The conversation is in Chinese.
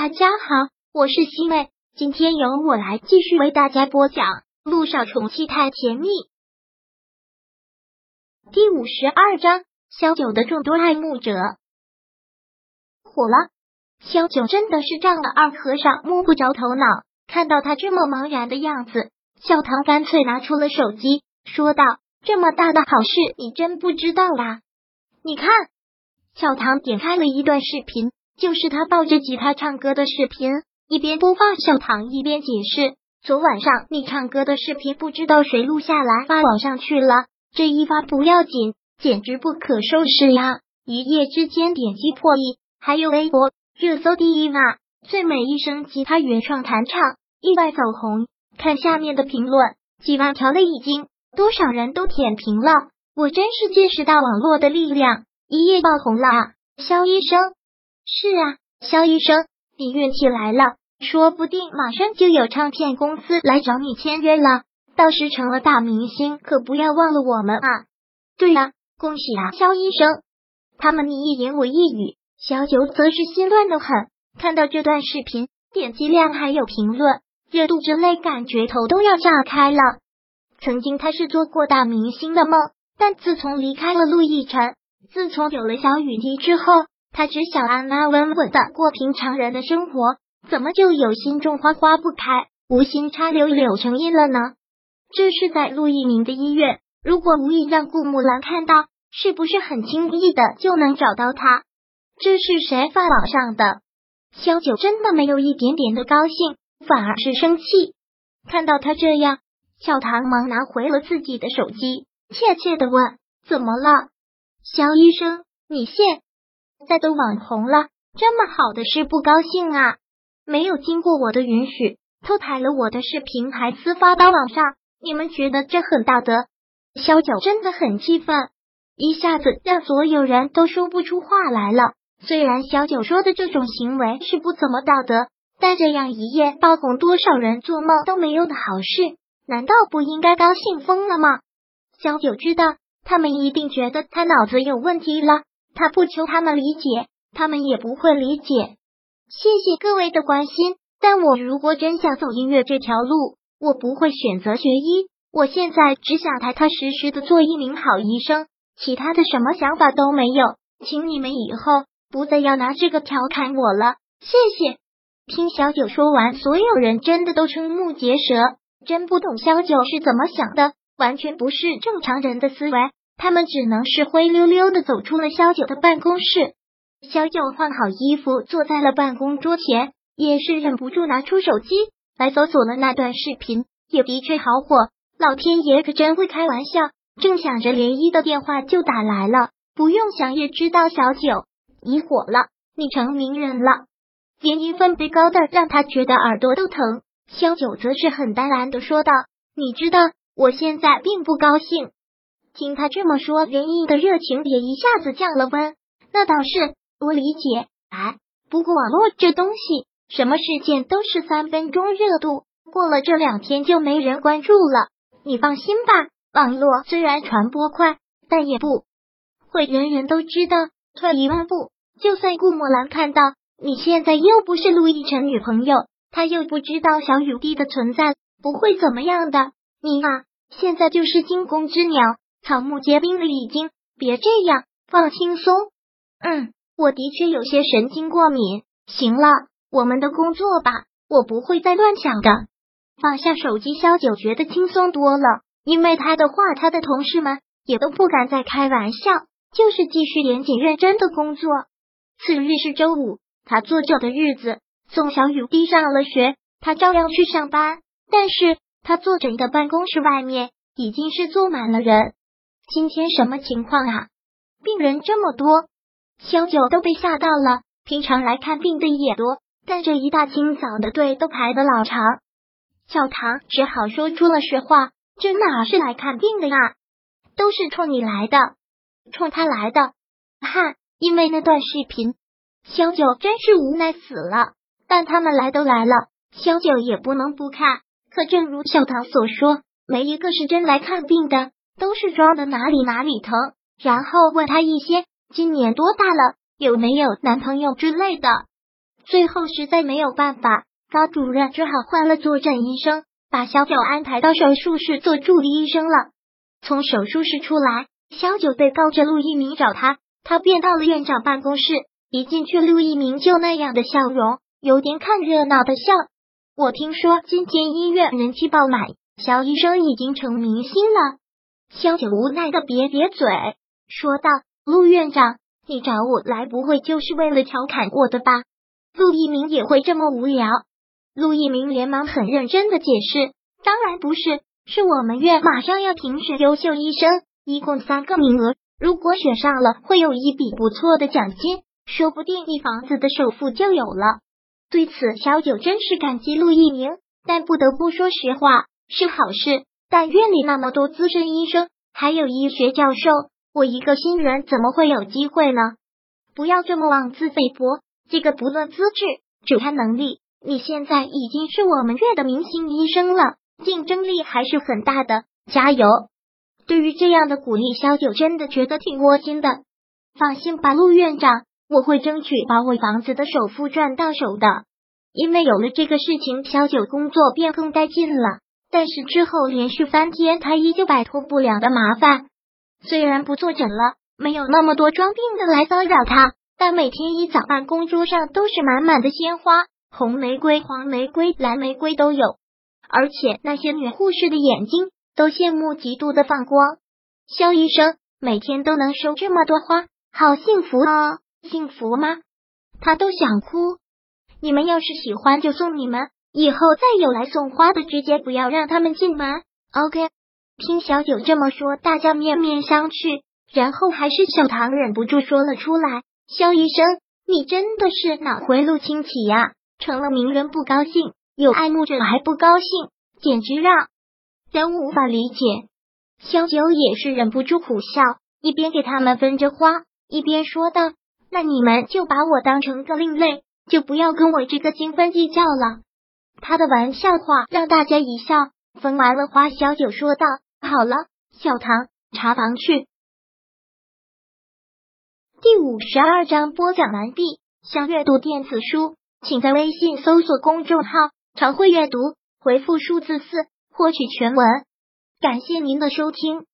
大家好，我是西妹，今天由我来继续为大家播讲《路上宠妻太甜蜜》第五十二章：萧九的众多爱慕者火了。萧九真的是丈了二和尚摸不着头脑，看到他这么茫然的样子，小唐干脆拿出了手机，说道：“这么大的好事，你真不知道啦？你看。”小唐点开了一段视频。就是他抱着吉他唱歌的视频，一边播放，小唐一边解释：“昨晚上你唱歌的视频，不知道谁录下来发网上去了。这一发不要紧，简直不可收拾呀！一夜之间点击破亿，还有微博热搜第一呢。最美一声吉他原创弹唱，意外走红。看下面的评论，几万条了已经，多少人都舔屏了。我真是见识到网络的力量，一夜爆红了啊！肖医生。”是啊，肖医生，你运气来了，说不定马上就有唱片公司来找你签约了，到时成了大明星，可不要忘了我们啊！对呀，恭喜啊，肖医生！他们你一言我一语，小九则是心乱的很。看到这段视频，点击量还有评论热度之类，感觉头都要炸开了。曾经他是做过大明星的梦，但自从离开了陆亦辰，自从有了小雨滴之后。他只想安安稳稳的过平常人的生活，怎么就有心种花花不开，无心插柳柳成荫了呢？这是在陆一鸣的医院，如果无意让顾木兰看到，是不是很轻易的就能找到他？这是谁发网上的？萧九真的没有一点点的高兴，反而是生气。看到他这样，小唐忙拿回了自己的手机，怯怯的问：“怎么了，肖医生？你现……”在都网红了，这么好的事不高兴啊？没有经过我的允许，偷拍了我的视频还私发到网上，你们觉得这很道德？小九真的很气愤，一下子让所有人都说不出话来了。虽然小九说的这种行为是不怎么道德，但这样一夜爆红，多少人做梦都没有的好事，难道不应该高兴疯了吗？小九知道他们一定觉得他脑子有问题了。他不求他们理解，他们也不会理解。谢谢各位的关心，但我如果真想走音乐这条路，我不会选择学医。我现在只想踏踏实实的做一名好医生，其他的什么想法都没有。请你们以后不再要拿这个调侃我了，谢谢。听小九说完，所有人真的都瞠目结舌，真不懂小九是怎么想的，完全不是正常人的思维。他们只能是灰溜溜的走出了萧九的办公室。萧九换好衣服，坐在了办公桌前，也是忍不住拿出手机来搜索了那段视频。也的确好火，老天爷可真会开玩笑。正想着，涟漪的电话就打来了。不用想也知道，小九你火了，你成名人了。涟漪分贝高的让他觉得耳朵都疼。萧九则是很淡然的说道：“你知道，我现在并不高兴。”听他这么说，林毅的热情也一下子降了温。那倒是，我理解。哎，不过网络这东西，什么事件都是三分钟热度，过了这两天就没人关注了。你放心吧，网络虽然传播快，但也不会人人都知道。退一万步，就算顾墨兰看到你现在又不是陆亦辰女朋友，他又不知道小雨滴的存在，不会怎么样的。你啊，现在就是惊弓之鸟。草木皆兵了，已经别这样，放轻松。嗯，我的确有些神经过敏。行了，我们的工作吧，我不会再乱想的。放下手机，萧九觉得轻松多了，因为他的话，他的同事们也都不敢再开玩笑，就是继续严谨认真的工作。次日是周五，他坐着的日子，宋小雨滴上了学，他照样去上班，但是他坐诊的办公室外面已经是坐满了人。今天什么情况啊？病人这么多，萧九都被吓到了。平常来看病的也多，但这一大清早的队都排的老长。小唐只好说出了实话：这哪是来看病的呀？都是冲你来的，冲他来的。哈，因为那段视频，萧九真是无奈死了。但他们来都来了，萧九也不能不看。可正如小唐所说，没一个是真来看病的。都是装的哪里哪里疼，然后问他一些今年多大了，有没有男朋友之类的。最后实在没有办法，高主任只好换了坐诊医生，把小九安排到手术室做助理医生了。从手术室出来，小九被告知陆一鸣找他，他便到了院长办公室。一进去，陆一鸣就那样的笑容，有点看热闹的笑。我听说今天医院人气爆满，肖医生已经成明星了。萧九无奈的瘪瘪嘴，说道：“陆院长，你找我来不会就是为了调侃我的吧？”陆一鸣也会这么无聊？陆一鸣连忙很认真的解释：“当然不是，是我们院马上要评选优秀医生，一共三个名额，如果选上了，会有一笔不错的奖金。”说不定一房子的首付就有了。对此，小九真是感激陆一鸣，但不得不说实话，是好事。但院里那么多资深医生，还有医学教授，我一个新人怎么会有机会呢？不要这么妄自菲薄。这个不论资质，只看能力。你现在已经是我们院的明星医生了，竞争力还是很大的，加油！对于这样的鼓励，小九真的觉得挺窝心的。放心吧，陆院长。我会争取把我房子的首付赚到手的，因为有了这个事情，小九工作便更带劲了。但是之后连续三天，他依旧摆脱不了的麻烦。虽然不坐诊了，没有那么多装病的来骚扰他，但每天一早办公桌上都是满满的鲜花，红玫瑰、黄玫瑰、蓝玫瑰都有，而且那些女护士的眼睛都羡慕嫉妒的放光。肖医生每天都能收这么多花，好幸福啊！幸福吗？他都想哭。你们要是喜欢就送你们，以后再有来送花的，直接不要让他们进门。OK。听小九这么说，大家面面相觑，然后还是小唐忍不住说了出来：“肖医生，你真的是脑回路清奇呀！成了名人不高兴，有爱慕者还不高兴，简直让人无法理解。”萧九也是忍不住苦笑，一边给他们分着花，一边说道。那你们就把我当成个另类，就不要跟我这个精分计较了。他的玩笑话让大家一笑。分完了花，小九说道：“好了，小唐，茶房去。”第五十二章播讲完毕。想阅读电子书，请在微信搜索公众号“常会阅读”，回复数字四获取全文。感谢您的收听。